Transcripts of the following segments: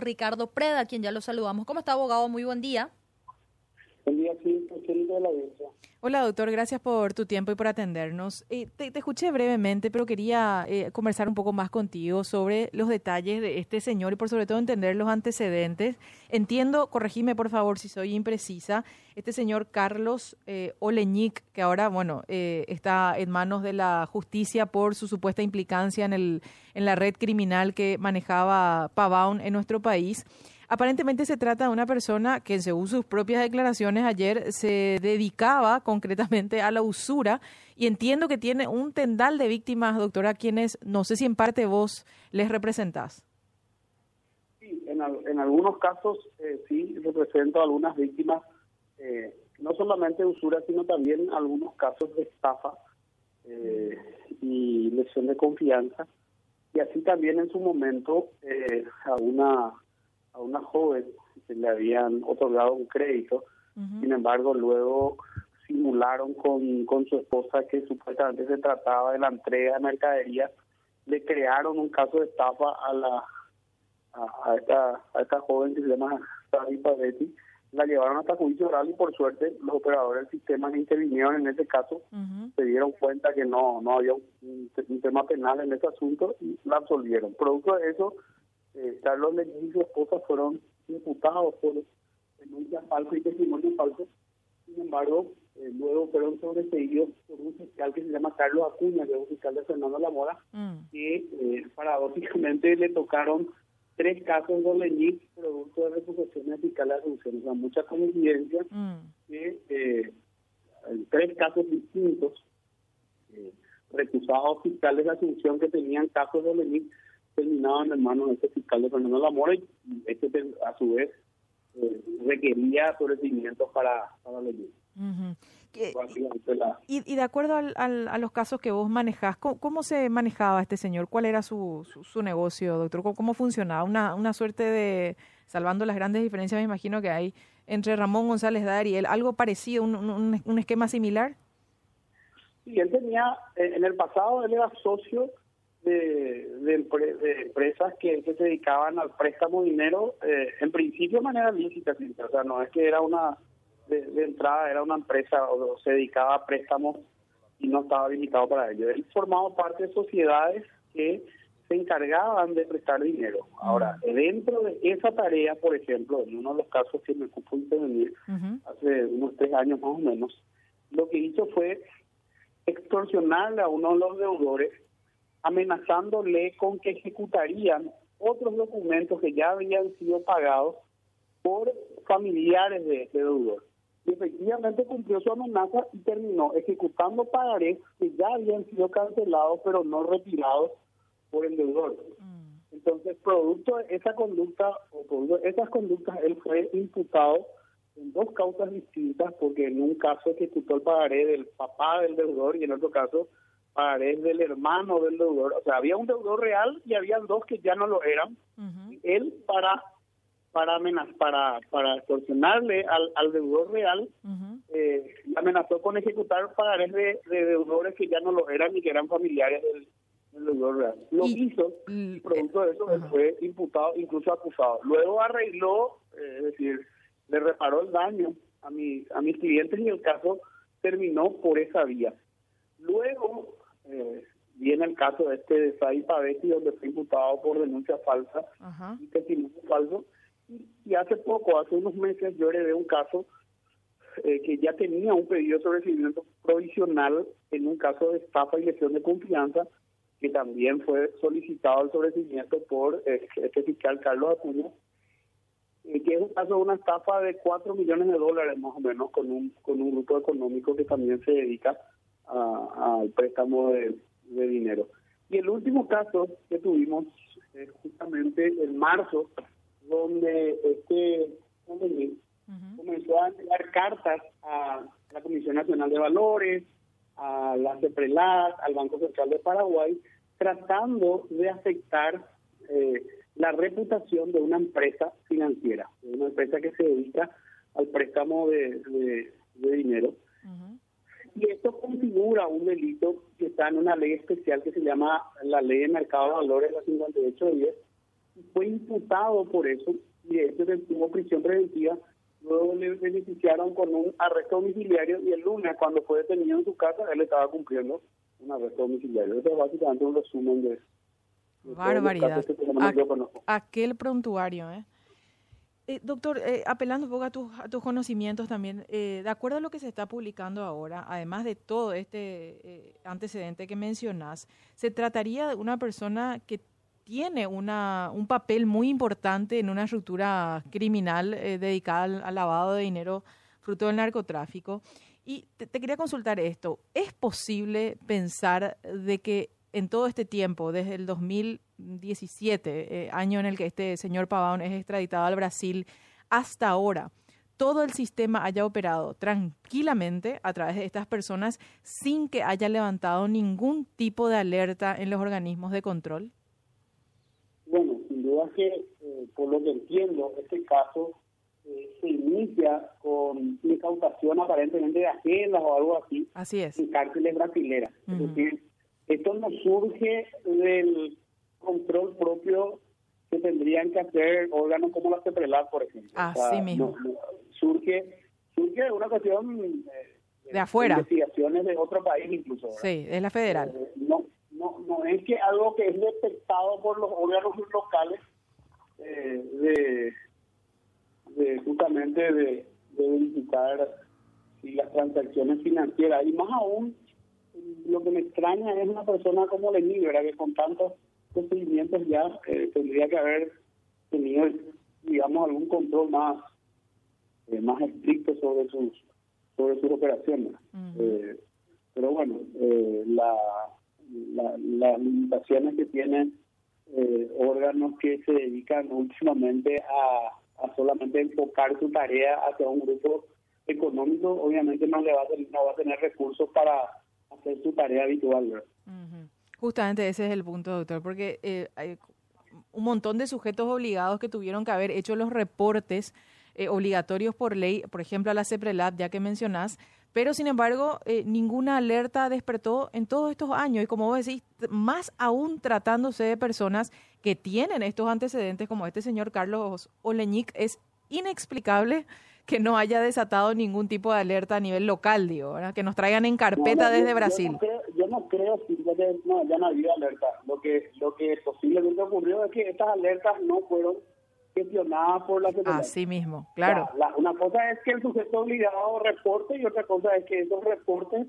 Ricardo Preda, quien ya lo saludamos. ¿Cómo está, abogado? Muy buen día. Buen día, sí, de la Hola, doctor, gracias por tu tiempo y por atendernos. Eh, te, escuché brevemente, pero quería eh, conversar un poco más contigo sobre los detalles de este señor y por sobre todo entender los antecedentes. Entiendo, corregime por favor si soy imprecisa, este señor Carlos eh, Oleñic, que ahora, bueno, eh, está en manos de la justicia por su supuesta implicancia en, el, en la red criminal que manejaba Pavaun en nuestro país. Aparentemente se trata de una persona que, según sus propias declaraciones ayer, se dedicaba concretamente a la usura y entiendo que tiene un tendal de víctimas, doctora, quienes no sé si en parte vos les representás. Sí, en, algunos casos eh, sí represento a algunas víctimas, eh, no solamente de usura, sino también algunos casos de estafa eh, y lesión de confianza. Y así también en su momento a una a una joven que le habían otorgado un crédito, sin embargo luego simularon con, con su esposa que supuestamente se trataba de la entrega de mercadería, le crearon un caso de estafa a la a, esta, a esta joven que se llama Sari Pavetti, la llevaron hasta juicio oral y por suerte los operadores del sistema que intervinieron en ese caso se dieron cuenta que no no había un, tema penal en ese asunto y la absolvieron. Producto de eso, eh, Carlos Lenín y su esposa fueron imputados por denuncias falsas y testimonios falsos. Sin embargo, eh, luego fueron sobreseídos por un fiscal que se llama Carlos Acuña, que es un fiscal de Fernando Lamora, mm. que eh, paradójicamente le tocaron tres casos de Lenín producto de recusaciones fiscales de Asunción. O sea, mucha coincidencia mm. que eh, tres casos distintos, recusados fiscales de Asunción que tenían casos de Lenín terminaban en manos de este fiscal de Fernando Lamora y este a su vez eh, requería sobrecimientos para, para la y, de acuerdo al, a los casos que vos manejás, ¿cómo, se manejaba este señor? ¿Cuál era su, su, negocio, doctor? ¿Cómo, funcionaba? Una, una suerte de, salvando las grandes diferencias, me imagino que hay entre Ramón González Dar y él, algo parecido, un, un, un esquema similar. Sí, él tenía, en el pasado él era socio de, de, empresas que, se dedicaban al préstamo de dinero, eh, en principio de manera lícita, o sea, no es que era una, de, entrada era una empresa o, se dedicaba a préstamos y no estaba habilitado para ello. Él formaba parte de sociedades que se encargaban de prestar dinero. Ahora, dentro de esa tarea, por ejemplo, en uno de los casos que me ocupó intervenir hace unos tres años más o menos, lo que hizo fue extorsionarle a uno de los deudores amenazándole con que ejecutarían otros documentos que ya habían sido pagados por familiares de ese deudor. Y efectivamente cumplió su amenaza y terminó ejecutando pagarés que ya habían sido cancelados pero no retirados por el deudor. Mm. Entonces, producto de esa conducta o producto de esas conductas, él fue imputado en dos causas distintas porque en un caso ejecutó el pagaré del papá del deudor y en otro caso pagarés del hermano del deudor. O sea, había un deudor real y había dos que ya no lo eran. Él para para para para extorsionarle al, al deudor real eh, amenazó con ejecutar pagarés de, deudores que ya no lo eran y que eran familiares del, deudor real. Lo hizo y producto de eso fue imputado, incluso acusado. Luego arregló, eh, es decir, le reparó el daño a mi a mis clientes y el caso terminó por esa vía. Luego eh, viene el caso de este de Sai Pavesi, donde fue imputado por denuncia falsa y testimonio falso. Y, hace poco, hace unos meses, yo heredé un caso eh, que ya tenía un pedido de sobrecimiento provisional en un caso de estafa y lesión de confianza, que también fue solicitado el sobrecimiento por eh, este fiscal Carlos Acuña, eh, que es un caso de una estafa de 4 millones de dólares más o menos con un, con un grupo económico que también se dedica al préstamo de, dinero. Y el último caso que tuvimos es justamente en marzo, donde este comenzó a enviar cartas a la Comisión Nacional de Valores, a la CEPRELAT, al Banco Central de Paraguay, tratando de afectar eh, la reputación de una empresa financiera, de una empresa que se dedica al préstamo de, dinero. Y esto configura un delito que está en una ley especial que se llama la Ley de Mercado de Valores, la 5810, fue imputado por eso y de hecho tuvo prisión preventiva. Luego le beneficiaron con un arresto domiciliario y el lunes, cuando fue detenido en su casa, él estaba cumpliendo un arresto domiciliario. Eso es básicamente un resumen de. Barbaridad. aquel prontuario, ¿eh? Eh, doctor, eh, apelando un poco a tus, conocimientos también, eh, de acuerdo a lo que se está publicando ahora, además de todo este antecedente que mencionas, ¿se trataría de una persona que tiene una, un papel muy importante en una estructura criminal dedicada al, lavado de dinero fruto del narcotráfico? Y te, te quería consultar esto, ¿es posible pensar de que en todo este tiempo, desde el 2017, eh, año en el que este señor Pavón es extraditado al Brasil, hasta ahora, todo el sistema haya operado tranquilamente a través de estas personas sin que haya levantado ningún tipo de alerta en los organismos de control? Bueno, sin duda que, eh, por lo que entiendo, este caso eh, se inicia con incautación aparentemente de agendas o algo así. Así es. En cárceles brasileras. Es decir, esto no surge del control propio que tendrían que hacer órganos como la CEPRELAT, por ejemplo. Así mismo. surge, surge de una cuestión eh, de, afuera. investigaciones de otro país incluso. Sí, es la federal. Eh, no, no, no es que algo que es detectado por los órganos locales eh, de, de, justamente de, de verificar si las transacciones financieras y más aún lo que me extraña es una persona como Lenín, ¿verdad? Que con tantos procedimientos ya eh, tendría que haber tenido, digamos, algún control más eh, más estricto sobre sus sobre sus operaciones. Eh, pero bueno, la, las limitaciones que tienen órganos que se dedican últimamente a, a solamente enfocar su tarea hacia un grupo económico, obviamente no le va a, no va a tener recursos para hacer su tarea habitual. Justamente ese es el punto, doctor, porque eh, hay un montón de sujetos obligados que tuvieron que haber hecho los reportes eh, obligatorios por ley, por ejemplo a la CEPRELAB, ya que mencionás, pero sin embargo eh, ninguna alerta despertó en todos estos años y como vos decís, más aún tratándose de personas que tienen estos antecedentes como este señor Carlos Oleñic, es inexplicable que no haya desatado ningún tipo de alerta a nivel local, digo, que nos traigan en carpeta desde Brasil. Yo no creo, yo no creo no, ya no había alerta. Lo que, lo que posiblemente ocurrió es que estas alertas no fueron gestionadas por la Secretaría. Así mismo, claro. una cosa es que el sujeto obligado reporte y otra cosa es que esos reportes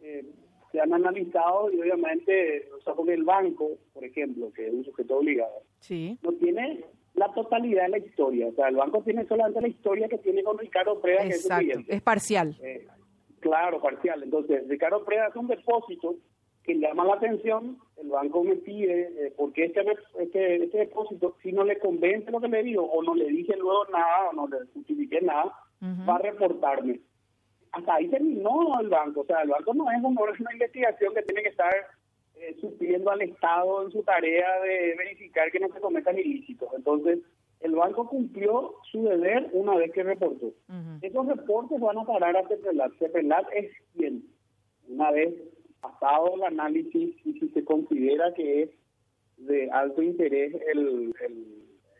eh, se han analizado y obviamente, o sea, porque el banco, por ejemplo, que es un sujeto obligado, sí. no tiene la totalidad de la historia. O sea, el banco tiene solamente la historia que tiene con Ricardo Preda, que es Es parcial. Eh, claro, parcial. Entonces, Ricardo Preda es un depósito que llama la atención, el banco me pide, eh, porque este, este, este, depósito, si no le convence lo que le digo, o no le dije luego nada, o no le justifique nada, va a reportarme. Hasta ahí terminó el banco. O sea, el banco no es una investigación que tiene que estar eh, supliendo al Estado en su tarea de verificar que no se cometan ilícitos. Entonces, el banco cumplió su deber una vez que reportó. Esos reportes van a parar a CEPRELAT. CEPRELAT es quien, una vez pasado el análisis y si se considera que es de alto interés el,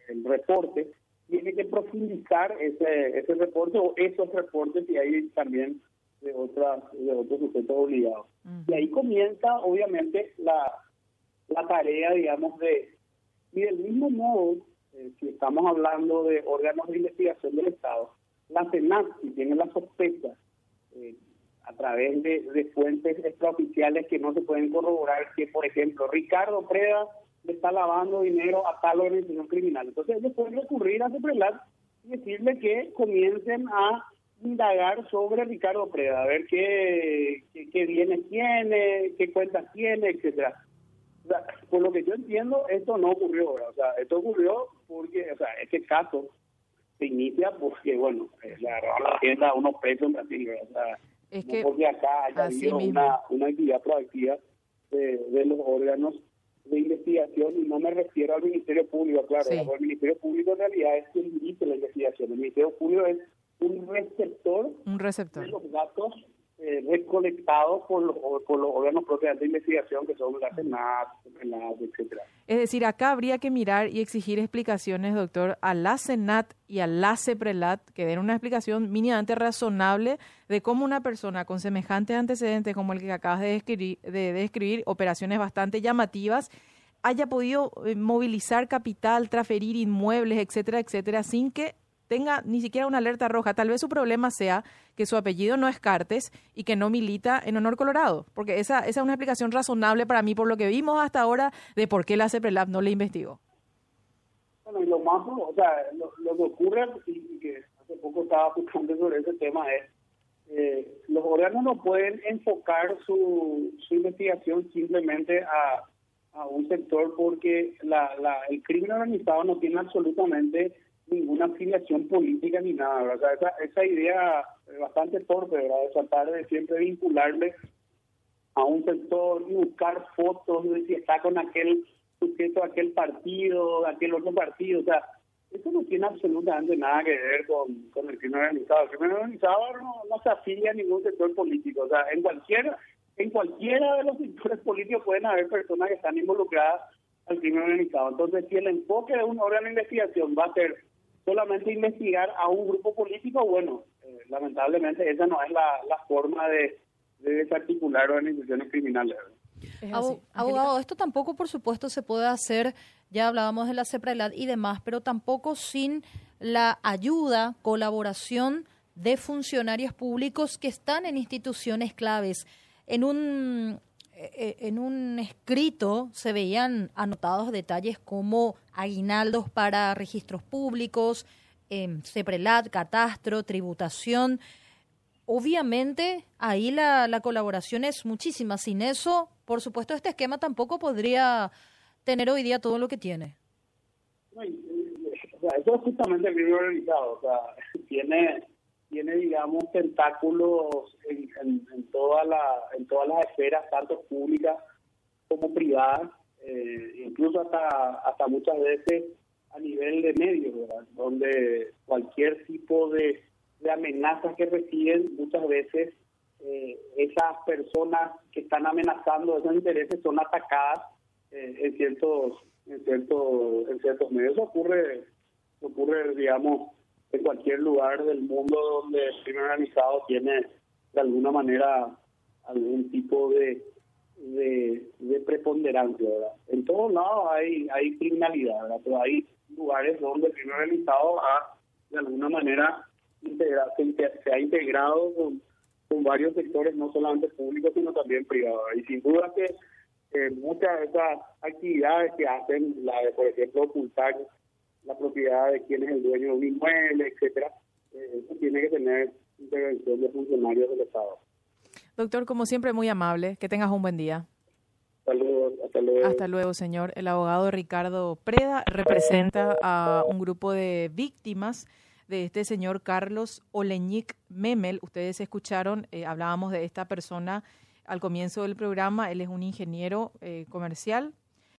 el, reporte, tiene que profundizar ese, ese reporte o esos reportes y ahí también de otras de otros sujetos obligados. Y ahí comienza obviamente la, la tarea, digamos, de... Y del mismo modo, eh, si estamos hablando de órganos de investigación del Estado, la CENAC, si tiene la sospecha, eh, a través de, de, fuentes extraoficiales que no se pueden corroborar, que por ejemplo Ricardo Preda le está lavando dinero a tal organización criminal. Entonces ellos pueden recurrir a CEPRELAT y decirle que comiencen a indagar sobre Ricardo Preda, a ver qué, qué, bienes tiene, qué cuentas tiene, etcétera. por lo que yo entiendo, esto no ocurrió. O sea, esto ocurrió porque, o sea, este caso se inicia porque, bueno, le agarraron la tienda a unos presos en Brasil. O sea, es que, porque acá haya habido una, una actividad proactiva de, de, los órganos de investigación y no me refiero al Ministerio Público, claro, el Ministerio Público en realidad es quien dirige la investigación, el Ministerio Público es un receptor, un receptor. de los datos eh, recolectados por los, por los órganos propios de investigación, que son la Senat, etcétera. Es decir, acá habría que mirar y exigir explicaciones, doctor, a la Senat y a la CEPRELAT, que den una explicación mínimamente razonable de cómo una persona con semejantes antecedentes como el que acabas de describir, de describir operaciones bastante llamativas, haya podido eh, movilizar capital, transferir inmuebles, etcétera, etcétera, sin que tenga ni siquiera una alerta roja. Tal vez su problema sea que su apellido no es Cartes y que no milita en Honor Colorado, porque esa, esa es una explicación razonable para mí por lo que vimos hasta ahora de por qué la CEPRELAB no le investigó. Bueno, y lo más, o sea, lo, que ocurre, y que hace poco estaba buscando sobre ese tema, es eh, los órganos no pueden enfocar su, su investigación simplemente a, a un sector porque la, la, el crimen organizado no tiene absolutamente ninguna afiliación política ni nada. O sea, esa, esa idea bastante torpe, ¿verdad? De tratar de siempre vincularle a un sector buscar fotos de si está con aquel sujeto, aquel partido, aquel otro partido. O sea, eso no tiene absolutamente nada que ver con, con el crimen organizado. El crimen organizado no, no se afilia a ningún sector político. O sea, en cualquier en cualquiera de los sectores políticos pueden haber personas que están involucradas al crimen organizado. Entonces, si el enfoque de un órgano de investigación va a ser solamente investigar a un grupo político, bueno, eh, lamentablemente esa no es la, la forma de, desarticular organizaciones criminales. Abogado, esto tampoco, por supuesto, se puede hacer, ya hablábamos de la CEPRELAD y demás, pero tampoco sin la ayuda, colaboración de funcionarios públicos que están en instituciones claves. En un en un escrito se veían anotados detalles como aguinaldos para registros públicos, eh, CEPRELAT, catastro, tributación. Obviamente ahí la, la colaboración es muchísima. Sin eso, por supuesto, este esquema tampoco podría tener hoy día todo lo que tiene. eso es justamente el organizado. O sea, tiene tiene, digamos, tentáculos en, en, toda la, en todas las esferas, tanto públicas como privadas, eh, incluso hasta, hasta muchas veces a nivel de medios, donde cualquier tipo de, de amenazas que reciben, muchas veces eh, esas personas que están amenazando esos intereses son atacadas eh, en ciertos en ciertos en ciertos medios. Ocurre ocurre digamos en cualquier lugar del mundo donde el crimen organizado tiene de alguna manera algún tipo de, de, preponderancia. ¿verdad? En todos lados hay, hay criminalidad, pero hay lugares donde el crimen organizado ha de alguna manera se, ha integrado con, varios sectores, no solamente públicos, sino también privados. Y sin duda que muchas de esas actividades que hacen, la de, por ejemplo, ocultar la propiedad de quién es el dueño de un inmueble, etcétera, eh, eso tiene que tener intervención de funcionarios del Estado. Doctor, como siempre, muy amable. Que tengas un buen día. Saludos, hasta luego. Hasta luego, señor. El abogado Ricardo Preda representa a un grupo de víctimas de este señor Carlos Oleñic Memel. Ustedes escucharon, eh, hablábamos de esta persona al comienzo del programa. Él es un ingeniero eh, comercial